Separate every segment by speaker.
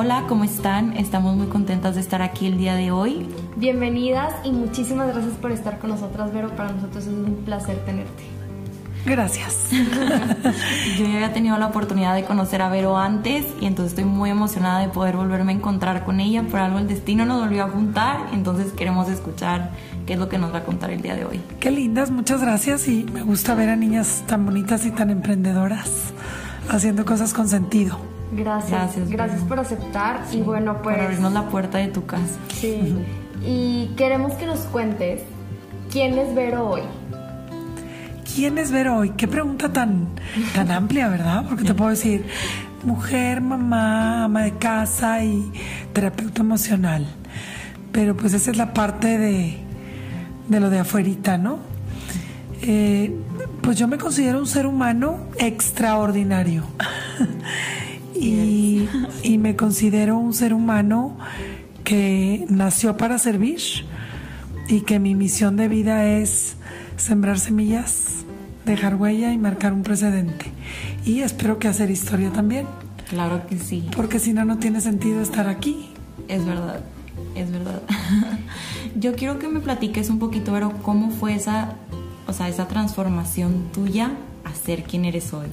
Speaker 1: Hola, ¿cómo están? Estamos muy contentas de estar aquí el día de hoy.
Speaker 2: Bienvenidas y muchísimas gracias por estar con nosotras, Vero. Para nosotros es un placer tenerte.
Speaker 3: Gracias.
Speaker 1: Yo ya había tenido la oportunidad de conocer a Vero antes y entonces estoy muy emocionada de poder volverme a encontrar con ella. Por algo el destino nos volvió a juntar, entonces queremos escuchar qué es lo que nos va a contar el día de hoy.
Speaker 3: Qué lindas, muchas gracias y me gusta ver a niñas tan bonitas y tan emprendedoras haciendo cosas con sentido.
Speaker 2: Gracias. Gracias, por aceptar y bueno, pues...
Speaker 1: Por abrirnos la puerta de tu casa.
Speaker 2: Sí. Y queremos que nos cuentes quién es Vero hoy.
Speaker 3: ¿Quién es Vero hoy? Qué pregunta tan, tan amplia, ¿verdad? Porque te puedo decir mujer, mamá, ama de casa y terapeuta emocional. Pero pues esa es la parte de, de lo de afuerita, ¿no? Eh, pues yo me considero un ser humano extraordinario. y, y me considero un ser humano que nació para servir y que mi misión de vida es sembrar semillas, dejar huella y marcar un precedente. Y espero que hacer historia también.
Speaker 1: Claro que sí.
Speaker 3: Porque si no, no tiene sentido estar aquí.
Speaker 1: Es verdad, es verdad. Yo quiero que me platiques un poquito, pero cómo fue esa, o sea, esa transformación tuya a ser quien eres hoy.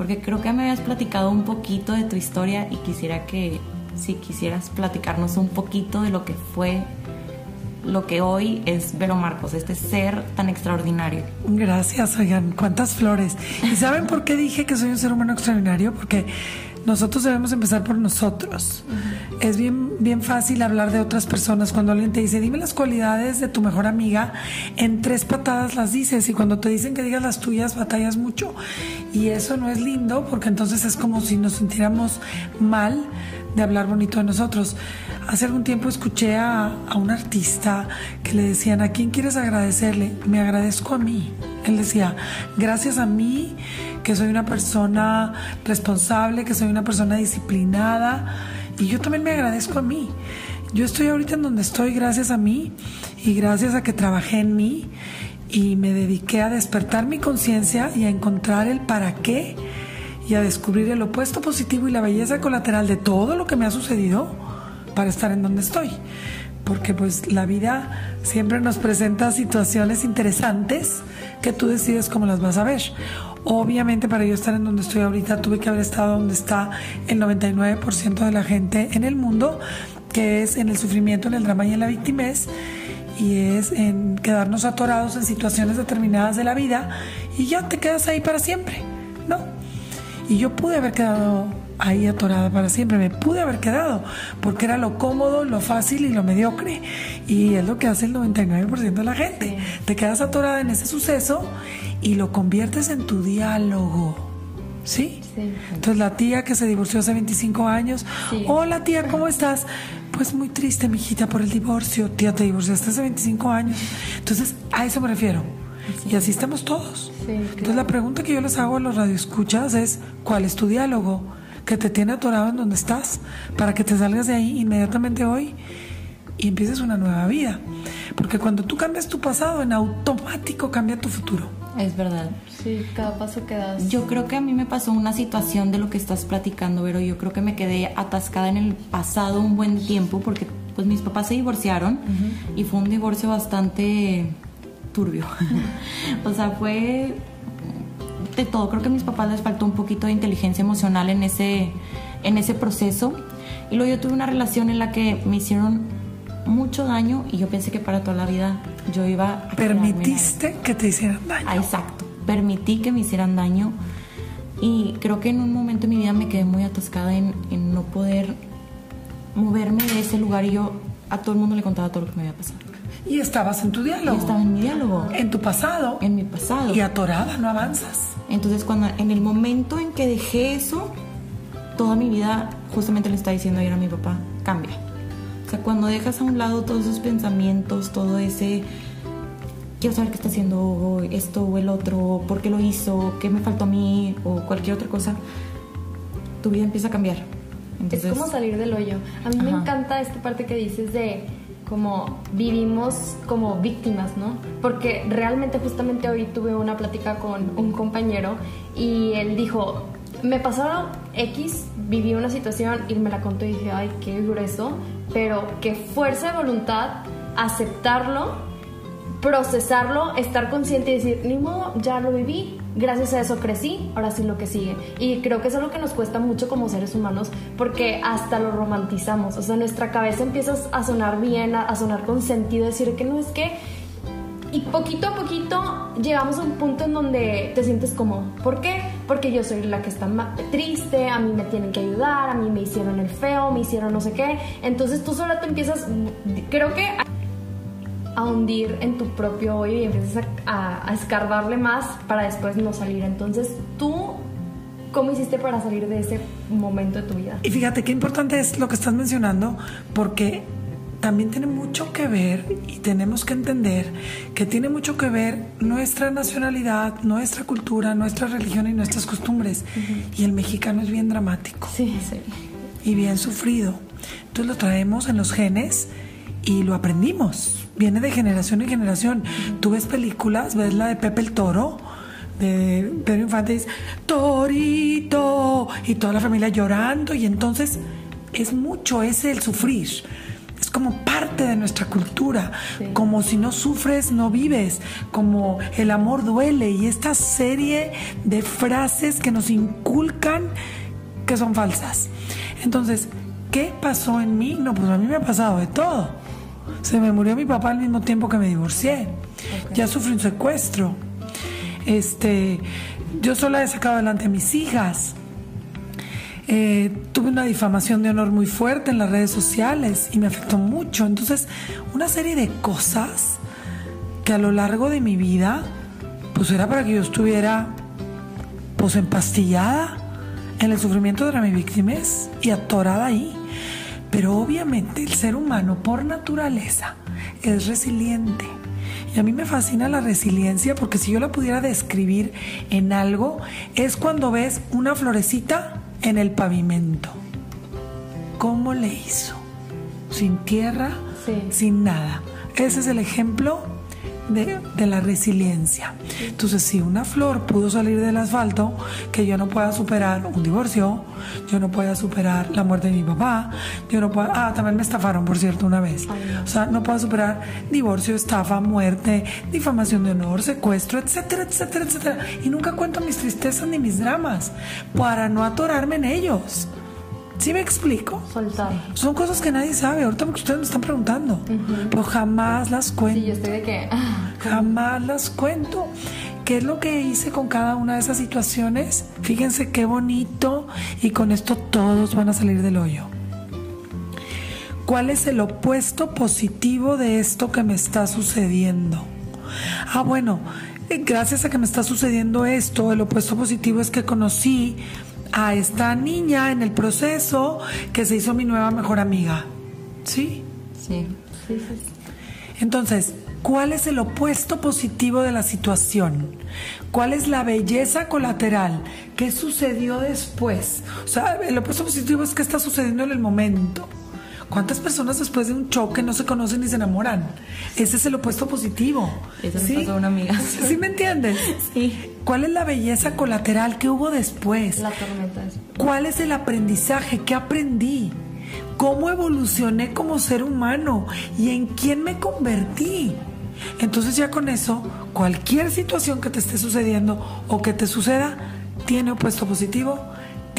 Speaker 1: Porque creo que me habías platicado un poquito de tu historia y quisiera que, si quisieras platicarnos un poquito de lo que fue lo que hoy es Vero Marcos, este ser tan extraordinario.
Speaker 3: Gracias, oigan, cuántas flores. ¿Y saben por qué dije que soy un ser humano extraordinario? Porque nosotros debemos empezar por nosotros. Es bien, bien fácil hablar de otras personas. Cuando alguien te dice, dime las cualidades de tu mejor amiga, en tres patadas las dices. Y cuando te dicen que digas las tuyas, batallas mucho. Y eso no es lindo porque entonces es como si nos sintiéramos mal de hablar bonito de nosotros. Hace algún tiempo escuché a, a, un artista que le decían, ¿a quién quieres agradecerle? Me agradezco a mí. Él decía, gracias a mí, que soy una persona responsable, que soy una persona disciplinada. Y yo también me agradezco a mí. Yo estoy ahorita en donde estoy gracias a mí y gracias a que trabajé en mí y me dediqué a despertar mi conciencia y a encontrar el para qué y a descubrir el opuesto positivo y la belleza colateral de todo lo que me ha sucedido para estar en donde estoy. Porque pues la vida siempre nos presenta situaciones interesantes que tú decides cómo las vas a ver. Obviamente para yo estar en donde estoy ahorita tuve que haber estado donde está el 99% de la gente en el mundo, que es en el sufrimiento, en el drama y en la victimez y es en quedarnos atorados en situaciones determinadas de la vida y ya te quedas ahí para siempre, ¿no? Y yo pude haber quedado ahí atorada para siempre, me pude haber quedado, porque era lo cómodo, lo fácil y lo mediocre. Y es lo que hace el 99% de la gente. Te quedas atorada en ese suceso y lo conviertes en tu diálogo. ¿Sí?
Speaker 2: Sí.
Speaker 3: Entonces la tía que se divorció hace 25 años,
Speaker 2: Sí.
Speaker 3: hola tía, ¿cómo estás? Pues muy triste, mijita, por el divorcio. Tía, te divorciaste hace 25 años. Entonces, a eso me refiero. Y así estamos todos.
Speaker 2: Sí,
Speaker 3: Entonces
Speaker 2: claro.
Speaker 3: la pregunta que yo les hago a los radioescuchas es, ¿cuál es tu diálogo? Que te tiene atorado en donde estás, para que te salgas de ahí inmediatamente hoy y empieces una nueva vida. Porque cuando tú cambias tu pasado, en automático cambia tu futuro.
Speaker 1: Es verdad.
Speaker 2: Sí, cada paso que das.
Speaker 1: Yo creo que a mí me pasó una situación de lo que estás platicando, pero yo creo que me quedé atascada en el pasado un buen tiempo porque pues mis papás se divorciaron y fue un divorcio bastante turbio. o sea, fue de todo. Creo que a mis papás les faltó un poquito de inteligencia emocional en ese, en ese proceso. Y luego yo tuve una relación en la que me hicieron mucho daño y yo pensé que para toda la vida yo iba a.
Speaker 3: Permitiste que te hicieran daño.
Speaker 1: Ah, exacto. Permití que me hicieran daño y creo que en un momento de mi vida me quedé muy atascada en, en no poder moverme de ese lugar y yo a todo el mundo le contaba todo lo que me había pasado.
Speaker 3: Y estabas en tu
Speaker 1: Y
Speaker 3: diálogo,
Speaker 1: estaba en mi diálogo,
Speaker 3: en tu pasado,
Speaker 1: en mi pasado.
Speaker 3: y atorada, no avanzas.
Speaker 1: Entonces, cuando en el momento en que dejé eso, toda mi vida, justamente le estaba diciendo ayer a mi papá, cambia. O sea, cuando dejas a un lado todos esos pensamientos, todo ese, quiero saber qué está haciendo esto o el otro, por qué lo hizo, qué me faltó a mí o cualquier otra cosa, tu vida empieza a cambiar.
Speaker 2: Es como salir del hoyo. A mí me encanta esta parte que dices de como vivimos como víctimas, ¿no? Porque realmente justamente hoy tuve una plática con un compañero y él dijo, me pasaron X, viví una situación y me la contó y dije, ay, qué grueso, pero qué fuerza de voluntad aceptarlo, procesarlo, estar consciente y decir, ni modo, ya lo viví, gracias a eso crecí, ahora sí lo que sigue. Y creo que es algo que nos cuesta mucho como seres humanos porque hasta lo romantizamos, o sea, nuestra cabeza empieza a sonar bien, a, sonar con sentido, decir que no es que y poquito a poquito llegamos a un punto en donde te sientes como, ¿por qué? Porque yo soy la que está triste, a mí me tienen que ayudar, a mí me hicieron el feo, me hicieron no sé qué. Entonces tú solo te empiezas, creo que a hundir en tu propio hoyo y empiezas a, a escarbarle más para después no salir. Entonces tú ¿Cómo hiciste para salir de ese momento de tu vida?
Speaker 3: Y fíjate qué importante es lo que estás mencionando, porque también tiene mucho que ver y tenemos que entender que tiene mucho que ver nuestra nacionalidad, nuestra cultura, nuestra religión y nuestras costumbres. Y el mexicano es bien dramático.
Speaker 2: Sí, sí.
Speaker 3: Y bien sufrido. Entonces lo traemos en los genes y lo aprendimos. Viene de generación en generación. Tú ves películas, ves la de Pepe el Toro de Pedro Infante dice Torito y toda la familia llorando y entonces es mucho ese el sufrir es como parte de nuestra cultura, como si no sufres, no vives, como el amor duele y esta serie de frases que nos inculcan que son falsas. Entonces, ¿qué pasó en mí? No, pues a mí me ha pasado de todo. Se me murió mi papá al mismo tiempo que me divorcié. Ya sufrí un secuestro. Este, yo sola he sacado adelante a mis hijas. Eh, tuve una difamación de honor muy fuerte en las redes sociales y me afectó mucho. Entonces, una serie de cosas que a lo largo de mi vida, pues era para que yo estuviera, pues empastillada en el sufrimiento de mis víctimas y atorada ahí. Pero obviamente el ser humano por naturaleza es resiliente. Y a mí me fascina la resiliencia porque si yo la pudiera describir en algo, es cuando ves una florecita en el pavimento. ¿Cómo le hizo? Sin tierra, sin nada. Ese es el ejemplo de, la resiliencia. Entonces, si una flor pudo salir del asfalto, que yo no pueda superar un divorcio, yo no pueda superar la muerte de mi papá, yo no puedo... Ah, también me estafaron, por cierto, una vez. O sea, no puedo superar divorcio, estafa, muerte, difamación de honor, secuestro, etcétera, etcétera, etcétera. Y nunca cuento mis tristezas ni mis dramas para no atorarme en ellos. ¿Sí me explico?
Speaker 2: Soltar.
Speaker 3: Son cosas que nadie sabe. Ahorita porque ustedes me están preguntando. Pero jamás las cuento.
Speaker 2: Sí, yo estoy de que. Ah,
Speaker 3: jamás las cuento. ¿Qué es lo que hice con cada una de esas situaciones? Fíjense qué bonito. Y con esto todos van a salir del hoyo. ¿Cuál es el opuesto positivo de esto que me está sucediendo? Ah, bueno, gracias a que me está sucediendo esto, el opuesto positivo es que conocí a esta niña en el proceso que se hizo mi nueva mejor amiga. ¿Sí?
Speaker 1: Sí. sí,
Speaker 3: Entonces, ¿cuál es el opuesto positivo de la situación? ¿Cuál es la belleza colateral? ¿Qué sucedió después? O sea, el opuesto positivo es qué está sucediendo en el momento. ¿Cuántas personas después de un choque no se conocen ni se enamoran? Ese es el opuesto positivo.
Speaker 1: Eso ¿Sí? pasó a una amiga.
Speaker 3: ¿Sí me entiendes?
Speaker 1: Sí.
Speaker 3: ¿Cuál es la belleza colateral que hubo después?
Speaker 2: La tormenta.
Speaker 3: ¿Cuál es el aprendizaje? ¿Qué aprendí? ¿Cómo evolucioné como ser humano? ¿Y en quién me convertí? Entonces ya con eso, cualquier situación que te esté sucediendo o que te suceda, tiene opuesto positivo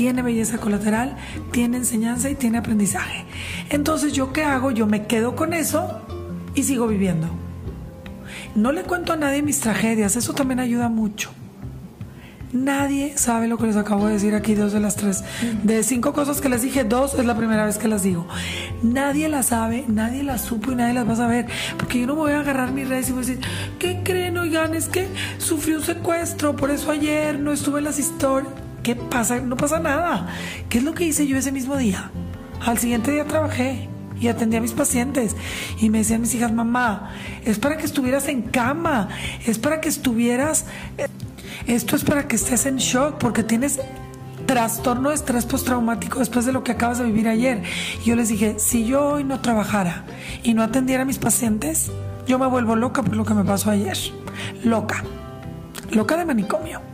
Speaker 3: tiene belleza colateral, tiene enseñanza y tiene aprendizaje. Entonces, ¿yo qué hago? Yo me quedo con eso y sigo viviendo. No le cuento a nadie mis tragedias, eso también ayuda mucho. Nadie sabe lo que les acabo de decir aquí, dos de las tres. De cinco cosas que les dije, dos es la primera vez que las digo. Nadie las sabe, nadie las supo y nadie las va a saber. Porque yo no voy a agarrar mis redes y voy a decir, ¿qué creen? Oigan, es que sufrí un secuestro, por eso ayer no estuve en las historias. ¿Qué pasa? No pasa nada. ¿Qué es lo que hice yo ese mismo día? Al siguiente día trabajé y atendí a mis pacientes y me decían mis hijas, mamá, es para que estuvieras en cama, es para que estuvieras, eh, esto es para que estés en shock porque tienes trastorno de estrés postraumático después de lo que acabas de vivir ayer. Y yo les dije, si yo hoy no trabajara y no atendiera a mis pacientes, yo me vuelvo loca por lo que me pasó ayer. Loca. Loca de manicomio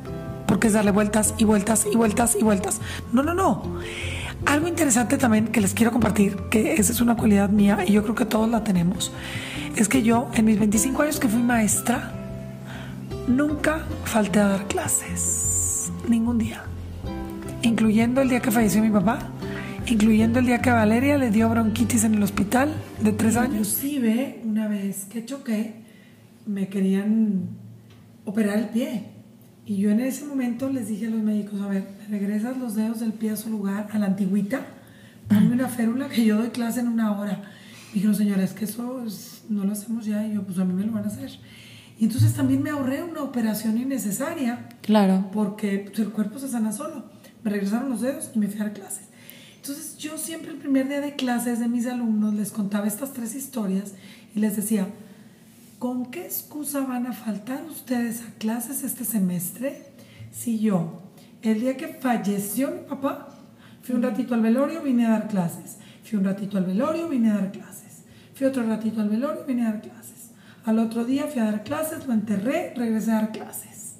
Speaker 3: porque es darle vueltas y vueltas y vueltas y vueltas. No, no, no. Algo interesante también que les quiero compartir, que esa es una cualidad mía y yo creo que todos la tenemos, es que yo en mis 25 años que fui maestra, nunca falté a dar clases. Ningún día. Incluyendo el día que falleció mi papá, incluyendo el día que Valeria le dio bronquitis en el hospital de tres años. Inclusive, una vez que choqué, me querían operar el pie. Y yo en ese momento les dije a los médicos, a ver, ¿me regresas los dedos del pie a su lugar, a la antigüita? Ponme una férula que yo doy clase en una hora. Me dijeron, señora, es que eso no lo hacemos ya. Y yo, pues a mí me lo van a hacer. Y entonces también me ahorré una operación innecesaria.
Speaker 1: Claro.
Speaker 3: Porque pues, el cuerpo se sana solo. Me regresaron los dedos y me fui a dar clases. Entonces yo siempre el primer día de clases de mis alumnos les contaba estas tres historias y les decía, ¿con qué excusa van a faltar ustedes a clases este semestre si yo, el día que falleció mi papá, fui un ratito al velorio, vine a dar clases, fui un ratito al velorio, vine a dar clases, fui otro ratito al velorio, vine a dar clases, al otro día fui a dar clases, lo enterré, regresé a dar clases.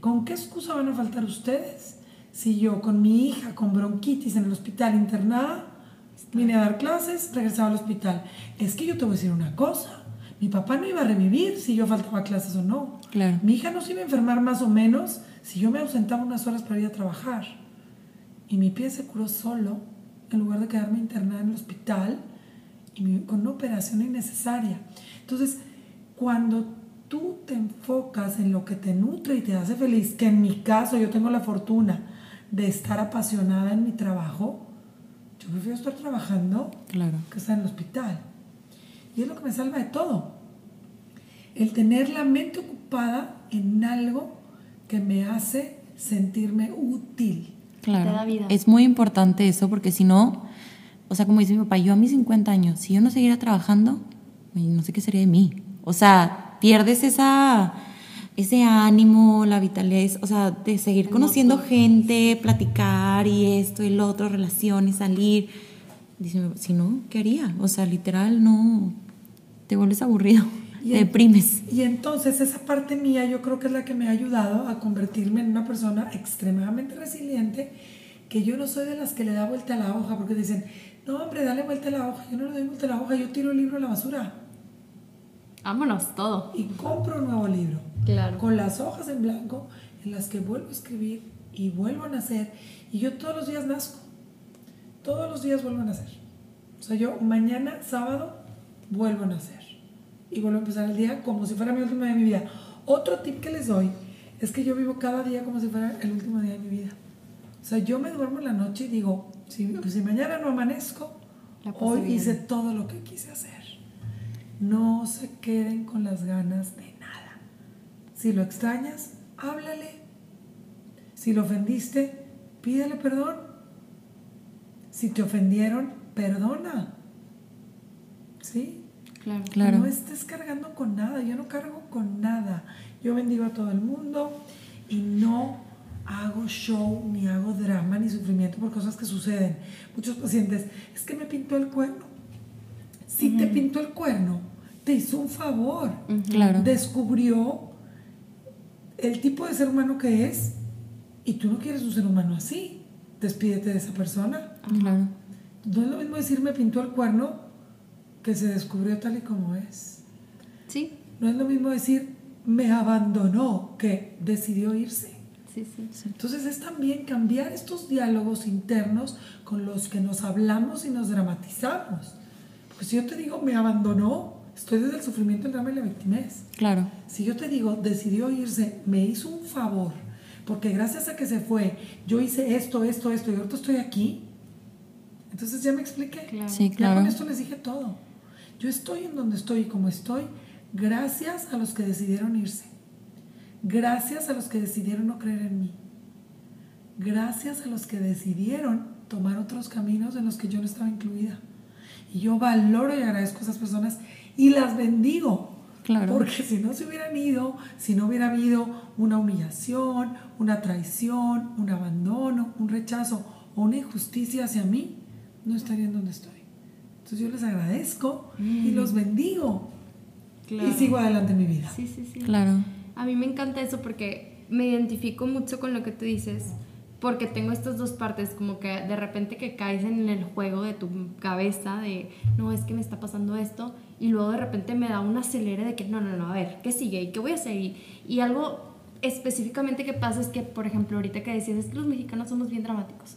Speaker 3: ¿Con qué excusa van a faltar ustedes si yo con mi hija con bronquitis en el hospital internada, vine a dar clases, regresaba al hospital? Es que yo te voy a decir una cosa mi papá no iba a revivir si yo faltaba clases o no.
Speaker 1: Claro.
Speaker 3: Mi hija no se iba a enfermar más o menos si yo me ausentaba unas horas para ir a trabajar. Y mi pie se curó solo en lugar de quedarme internada en el hospital y con una operación innecesaria. Entonces, cuando tú te enfocas en lo que te nutre y te hace feliz, que en mi caso yo tengo la fortuna de estar apasionada en mi trabajo, yo prefiero estar trabajando
Speaker 1: claro.
Speaker 3: que estar en el hospital. Y es lo que me salva de todo. El tener la mente ocupada en algo que me hace sentirme útil.
Speaker 1: Claro.
Speaker 2: Vida.
Speaker 1: Es muy importante eso porque si no, o sea, como dice mi papá, yo a mis 50 años, si yo no siguiera trabajando, no sé qué sería de mí. O sea, pierdes esa ese ánimo, la vitalidad, o sea, de seguir conociendo gente, platicar y esto y lo otro, relaciones, salir. Dice, si no, ¿qué haría? O sea, literal, no, te vuelves aburrido,
Speaker 3: Y
Speaker 1: te
Speaker 3: en-
Speaker 1: deprimes.
Speaker 3: Y entonces esa parte mía yo creo que es la que me ha ayudado a convertirme en una persona extremadamente resiliente, que yo no soy de las que le da vuelta a la hoja, porque dicen, no hombre, dale vuelta a la hoja, yo no le doy vuelta a la hoja, yo tiro el libro a la basura
Speaker 2: Vámonos, todo.
Speaker 3: y compro un nuevo libro,
Speaker 2: Claro.
Speaker 3: con las hojas en blanco, en las que vuelvo a escribir y vuelvo a nacer, y yo todos los días nazco, todos los días vuelvo a nacer. O sea, yo mañana, sábado, vuelvo a nacer y vuelvo a empezar el día como si fuera mi último día de mi vida. Otro tip que les doy es que yo vivo cada día como si fuera el último día de mi vida. O sea, yo me duermo en la noche y digo, si, si mañana no amanezco, hoy
Speaker 2: bien.
Speaker 3: hice todo lo que quise hacer. No se queden con las ganas de nada. Si lo extrañas, háblale. Si lo ofendiste, pídele perdón. Si te ofendieron, perdona. ¿Sí?
Speaker 2: Claro.
Speaker 1: Claro.
Speaker 3: No estés cargando con nada. Yo no cargo con nada. Yo bendigo a todo el mundo y no hago show, ni hago drama, ni sufrimiento por cosas que suceden. Muchos pacientes, es que me pintó el cuerno. Si te pintó el cuerno, te hizo un favor.
Speaker 1: Claro.
Speaker 3: Descubrió el tipo de ser humano que es y tú no quieres un ser humano así. Despídete de esa persona.
Speaker 1: Claro.
Speaker 3: No es lo mismo decir me pintó el cuerno que se descubrió tal y como es.
Speaker 2: Sí,
Speaker 3: No es lo mismo decir me abandonó que decidió irse.
Speaker 2: sí, sí.
Speaker 3: Entonces es también cambiar estos diálogos internos con los que nos hablamos y nos dramatizamos. Porque si yo te digo me abandonó, estoy desde el sufrimiento, el drama y la victimez.
Speaker 1: Claro.
Speaker 3: Si yo te digo decidió irse, me hizo un favor, porque gracias a que se fue, yo hice esto, esto, esto y ahorita estoy aquí. Entonces ya me expliqué.
Speaker 2: Claro.
Speaker 1: Sí,
Speaker 3: Ya
Speaker 1: claro.
Speaker 3: con esto les dije todo. Yo estoy en donde estoy y como estoy, gracias a los que decidieron irse. Gracias a los que decidieron no creer en mí. Gracias a los que decidieron tomar otros caminos en los que yo no estaba incluida. Y yo valoro y agradezco a esas personas y las bendigo.
Speaker 1: Claro.
Speaker 3: Porque si no se hubieran ido, si no hubiera habido una humillación, una traición, un abandono, un rechazo o una injusticia hacia mí, no estaría en donde estoy. Entonces yo les agradezco y los bendigo.
Speaker 2: Claro.
Speaker 3: Y sigo adelante en mi vida.
Speaker 2: Sí, sí, sí.
Speaker 1: Claro.
Speaker 2: A mí me encanta eso porque me identifico mucho con lo que tú dices, porque tengo estas dos partes, como que de repente que caes en el juego de tu cabeza de, no, es que me está pasando esto, y luego de repente me da un acelere de que, no, no, no, a ver, ¿qué sigue? ¿Y qué voy a hacer? Y, y algo específicamente que pasa es que, por ejemplo, ahorita que decías, es que los mexicanos somos bien dramáticos.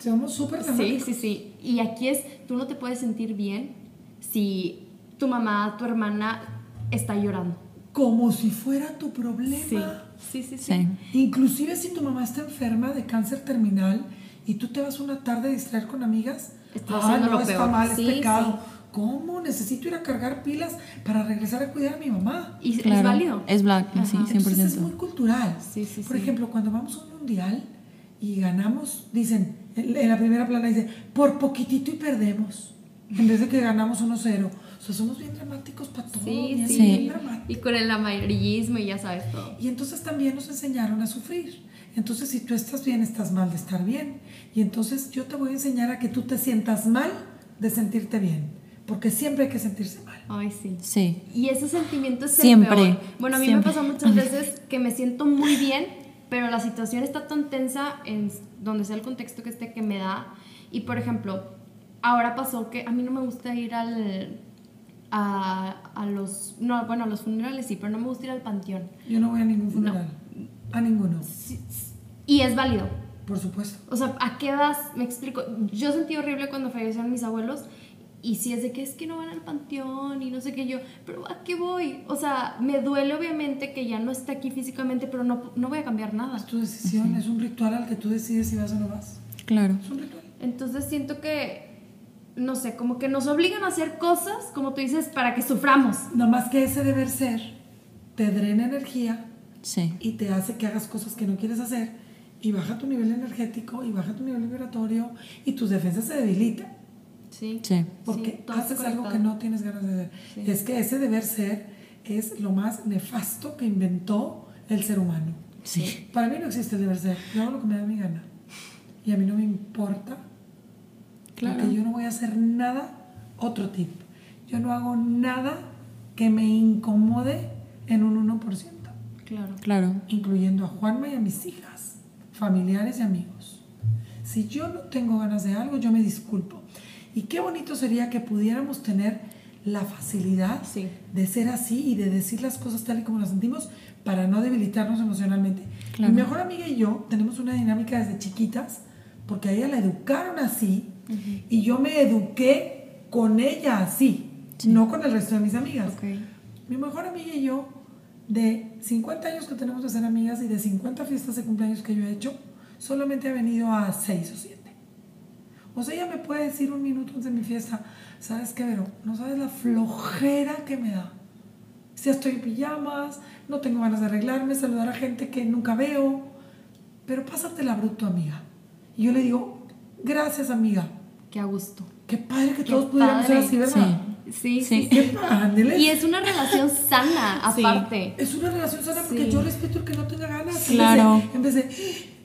Speaker 3: Somos súper
Speaker 2: Sí,
Speaker 3: dramáticos.
Speaker 2: sí, sí. Y aquí es, tú no te puedes sentir bien si tu mamá, tu hermana está llorando.
Speaker 3: Como si fuera tu problema.
Speaker 2: Sí, sí, sí.
Speaker 1: Sí.
Speaker 3: Inclusive si tu mamá está enferma de cáncer terminal y tú te vas una tarde a distraer con amigas,
Speaker 2: Estás
Speaker 3: ah,
Speaker 2: haciendo
Speaker 3: no,
Speaker 2: lo
Speaker 3: está
Speaker 2: peor.
Speaker 3: mal,
Speaker 2: Sí,
Speaker 3: es pecado. ¿Cómo? Necesito ir a cargar pilas para regresar a cuidar a mi mamá.
Speaker 2: Y es válido.
Speaker 1: Es black,
Speaker 2: Ajá.
Speaker 1: sí,
Speaker 3: Entonces es
Speaker 1: 100%.
Speaker 3: muy cultural.
Speaker 2: Sí, sí,
Speaker 3: Por
Speaker 2: sí.
Speaker 3: ejemplo, cuando vamos a un mundial y ganamos, dicen, en la primera plana dice, por poquitito y perdemos. En vez de que ganamos 1-0. O sea, somos bien dramáticos para todo.
Speaker 2: Sí,
Speaker 3: bien,
Speaker 2: sí.
Speaker 3: bien dramáticos.
Speaker 2: Y con el amarillismo y ya sabes todo.
Speaker 3: Y entonces también nos enseñaron a sufrir. Entonces, si tú estás bien, estás mal de estar bien. Y entonces yo te voy a enseñar a que tú te sientas mal de sentirte bien. Porque siempre hay que sentirse mal.
Speaker 2: Ay, sí.
Speaker 1: Sí.
Speaker 2: Y ese sentimiento es el
Speaker 1: Siempre,
Speaker 2: peor. Bueno, a mí
Speaker 1: siempre.
Speaker 2: me pasó muchas veces que me siento muy bien, pero la situación está tan tensa en donde sea el contexto que esté que me da. Y por ejemplo, ahora pasó que a mí no me gusta ir al a, a los no, bueno, a los funerales sí, pero no me gusta ir al panteón.
Speaker 3: Yo no voy a ningún funeral. A ninguno.
Speaker 2: Y es válido.
Speaker 3: Por supuesto.
Speaker 2: O sea, ¿a qué vas? Me explico. Yo sentí horrible cuando fallecieron mis abuelos. Y si es de que es que no van al panteón y no sé qué yo, pero ¿a qué voy? O sea, me duele obviamente que ya no esté aquí físicamente, pero no, no voy a cambiar nada.
Speaker 3: Es tu decisión, es un ritual al que tú decides si vas o no vas.
Speaker 1: Claro.
Speaker 3: Es un ritual.
Speaker 2: Entonces siento que, no sé, como que nos obligan a hacer cosas, como tú dices, para que suframos.
Speaker 3: Nada más que ese deber ser te drena energía
Speaker 1: Sí.
Speaker 3: y te hace que hagas cosas que no quieres hacer y baja tu nivel energético y baja tu nivel vibratorio y tus defensas se debilitan
Speaker 2: Sí.
Speaker 1: Sí.
Speaker 3: porque
Speaker 2: está
Speaker 3: haces algo que no tienes ganas de hacer.
Speaker 2: Sí.
Speaker 3: Es que ese deber ser es lo más nefasto que inventó el ser humano.
Speaker 1: Sí.
Speaker 3: Para mí no existe el deber ser. Yo hago lo que me da mi gana. Y a mí no me importa.
Speaker 1: Claro.
Speaker 3: Porque yo no voy a hacer nada. Otro tip. Yo no hago nada que me incomode en un 1%.
Speaker 2: Claro.
Speaker 1: Claro.
Speaker 3: Incluyendo a Juanma y a mis hijas, familiares y amigos. Si yo no tengo ganas de algo, yo me disculpo. Y qué bonito sería que pudiéramos tener la facilidad
Speaker 2: Sí.
Speaker 3: de ser así y de decir las cosas tal y como las sentimos para no debilitarnos emocionalmente.
Speaker 1: Claro.
Speaker 3: Mi mejor amiga y yo tenemos una dinámica desde chiquitas porque a ella la educaron así y yo me eduqué con ella así, no con el resto de mis amigas. Mi mejor amiga y yo, de 50 años que tenemos de ser amigas y de 50 fiestas de cumpleaños que yo he hecho, solamente he venido a 6 o 7. O sea, ella me puede decir un minuto antes de mi fiesta, ¿sabes qué, Vero? No sabes la flojera que me da. Si ya estoy en pijamas, no tengo ganas de arreglarme, saludar a gente que nunca veo, pero pásatela bruto, amiga. Y yo le digo, gracias, amiga.
Speaker 2: Qué a gusto.
Speaker 3: Qué padre que
Speaker 2: Qué
Speaker 3: todos pudiéramos ser así, ¿verdad?
Speaker 2: Sí, sí.
Speaker 1: Sí.
Speaker 3: Qué padre.
Speaker 2: Y es una relación sana,
Speaker 1: Sí.
Speaker 2: aparte.
Speaker 3: Es una relación sana porque
Speaker 2: Sí.
Speaker 3: yo respeto el que no tenga ganas. En vez de-
Speaker 1: Claro.
Speaker 3: En vez de,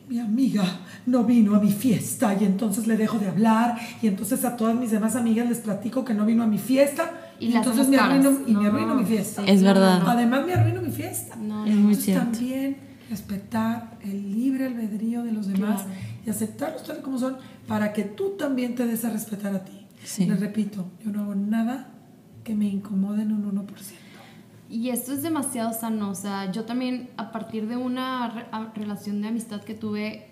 Speaker 3: mi amiga no vino a mi fiesta y entonces le dejo de hablar y entonces a todas mis demás amigas les platico que no vino a mi fiesta
Speaker 2: Y
Speaker 3: y, entonces me arruino, y me
Speaker 2: No,
Speaker 3: arruino mi fiesta.
Speaker 1: Es verdad.
Speaker 3: Además me arruino mi fiesta.
Speaker 2: No,
Speaker 1: Es muy
Speaker 3: Entonces
Speaker 1: cierto.
Speaker 3: también respetar el libre albedrío de los demás
Speaker 2: Claro.
Speaker 3: y aceptarlos tal como son para que tú también te des a respetar a ti.
Speaker 1: Sí.
Speaker 3: Les repito, yo no hago nada que me incomode en un 1%.
Speaker 2: Y esto es demasiado sano, o sea, yo también a partir de una re- relación de amistad que tuve,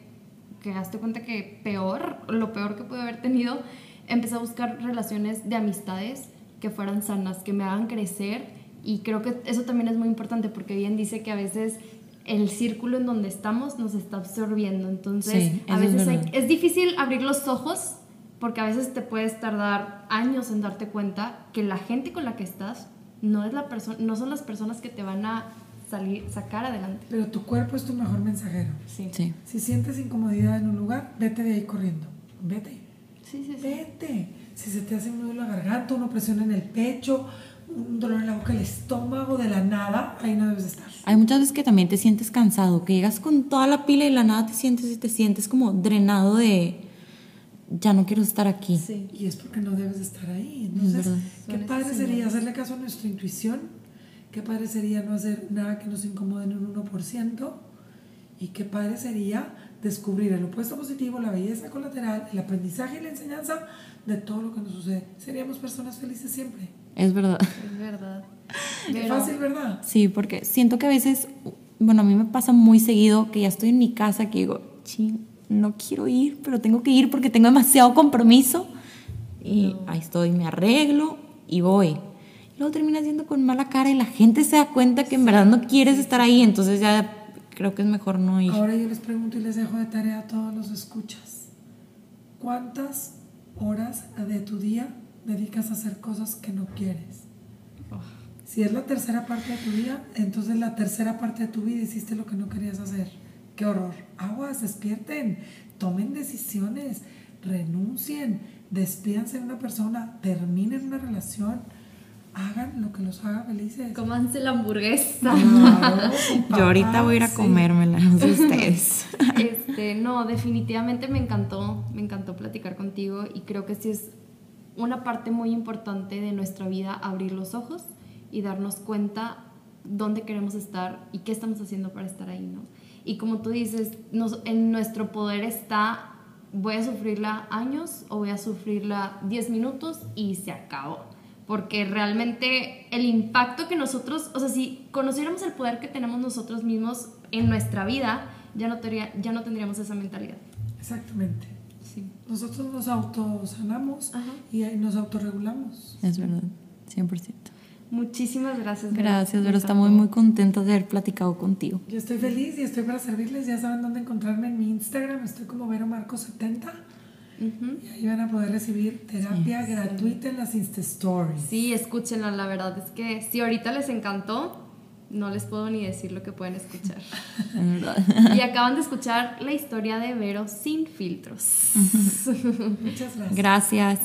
Speaker 2: que hazte cuenta que peor, lo peor que pude haber tenido, empecé a buscar relaciones de amistades que fueran sanas, que me hagan crecer y creo que eso también es muy importante porque bien dice que a veces el círculo en donde estamos nos está absorbiendo, entonces
Speaker 1: Sí,
Speaker 2: a
Speaker 1: es
Speaker 2: veces hay-
Speaker 1: verdad.
Speaker 2: es difícil abrir los ojos porque a veces te puedes tardar años en darte cuenta que la gente con la que estás no es la persona no son las personas que te van a salir sacar adelante.
Speaker 3: Pero tu cuerpo es tu mejor mensajero.
Speaker 2: Sí.
Speaker 1: Sí.
Speaker 3: Si sientes incomodidad en un lugar, vete de ahí corriendo. Vete.
Speaker 2: Sí, sí, sí.
Speaker 3: Vete. Si se te hace un nudo en la garganta, una presión en el pecho, un dolor en la boca, el estómago, de la nada, ahí no debes de estar.
Speaker 1: Hay muchas veces que también te sientes cansado, que llegas con toda la pila y de la nada te sientes y te sientes como drenado de ya no quiero estar aquí.
Speaker 2: Sí.
Speaker 3: Y es porque no debes de estar ahí. Entonces, qué padre sería hacerle caso a nuestra intuición. Qué padre sería no hacer nada que nos incomode en un 1%. Y qué padre sería descubrir el opuesto positivo, la belleza colateral, el aprendizaje y la enseñanza de todo lo que nos sucede. Seríamos personas felices siempre.
Speaker 1: Es verdad.
Speaker 2: Es verdad.
Speaker 3: Qué
Speaker 2: Pero-
Speaker 3: fácil, ¿verdad?
Speaker 1: Sí, porque siento que a veces, bueno, a mí me pasa muy seguido que ya estoy en mi casa que digo, ching, no quiero ir, pero tengo que ir porque tengo demasiado compromiso. Y ahí estoy, me arreglo y voy. Luego terminas yendo con mala cara y la gente se da cuenta que en verdad no quieres estar ahí, entonces ya creo que es mejor no ir.
Speaker 3: Ahora yo les pregunto y les dejo de tarea a todos los escuchas. ¿Cuántas horas de tu día dedicas a hacer cosas que no quieres? Si es la tercera parte de tu día, entonces la tercera parte de tu vida hiciste lo que no querías hacer. Qué horror. Aguas, despierten, tomen decisiones, renuncien, despídanse de una persona, terminen una relación, hagan lo que los haga felices.
Speaker 2: Cómanse la hamburguesa.
Speaker 3: Claro,
Speaker 1: Yo ahorita voy a ir a comérmela, no sé ustedes.
Speaker 2: Este, no, definitivamente me encantó, me encantó platicar contigo y creo que sí es una parte muy importante de nuestra vida abrir los ojos y darnos cuenta dónde queremos estar y qué estamos haciendo para estar ahí, ¿no? Y como tú dices, nos- en nuestro poder está, voy a sufrirla años o voy a sufrirla 10 minutos y se acabó. Porque realmente el impacto que nosotros, o sea, si conociéramos el poder que tenemos nosotros mismos en nuestra vida, ya no, tendría- ya no tendríamos esa mentalidad.
Speaker 3: Exactamente.
Speaker 2: Sí.
Speaker 3: Nosotros nos autosanamos
Speaker 2: Ajá.
Speaker 3: y ahí nos autorregulamos.
Speaker 1: Es verdad, 100%.
Speaker 2: Muchísimas gracias. Vero.
Speaker 1: Gracias, pero estamos
Speaker 2: encantó.
Speaker 1: muy contentos de haber platicado contigo.
Speaker 3: Yo estoy feliz y estoy para servirles. Ya saben dónde encontrarme en mi Instagram. Estoy como Vero Marco 70 Y ahí van a poder recibir terapia gratuita en las Insta Stories.
Speaker 2: Sí, escúchenla, la verdad es que si ahorita les encantó, no les puedo ni decir lo que pueden escuchar. Y acaban de escuchar la historia de Vero sin filtros.
Speaker 3: Muchas gracias.
Speaker 1: Gracias.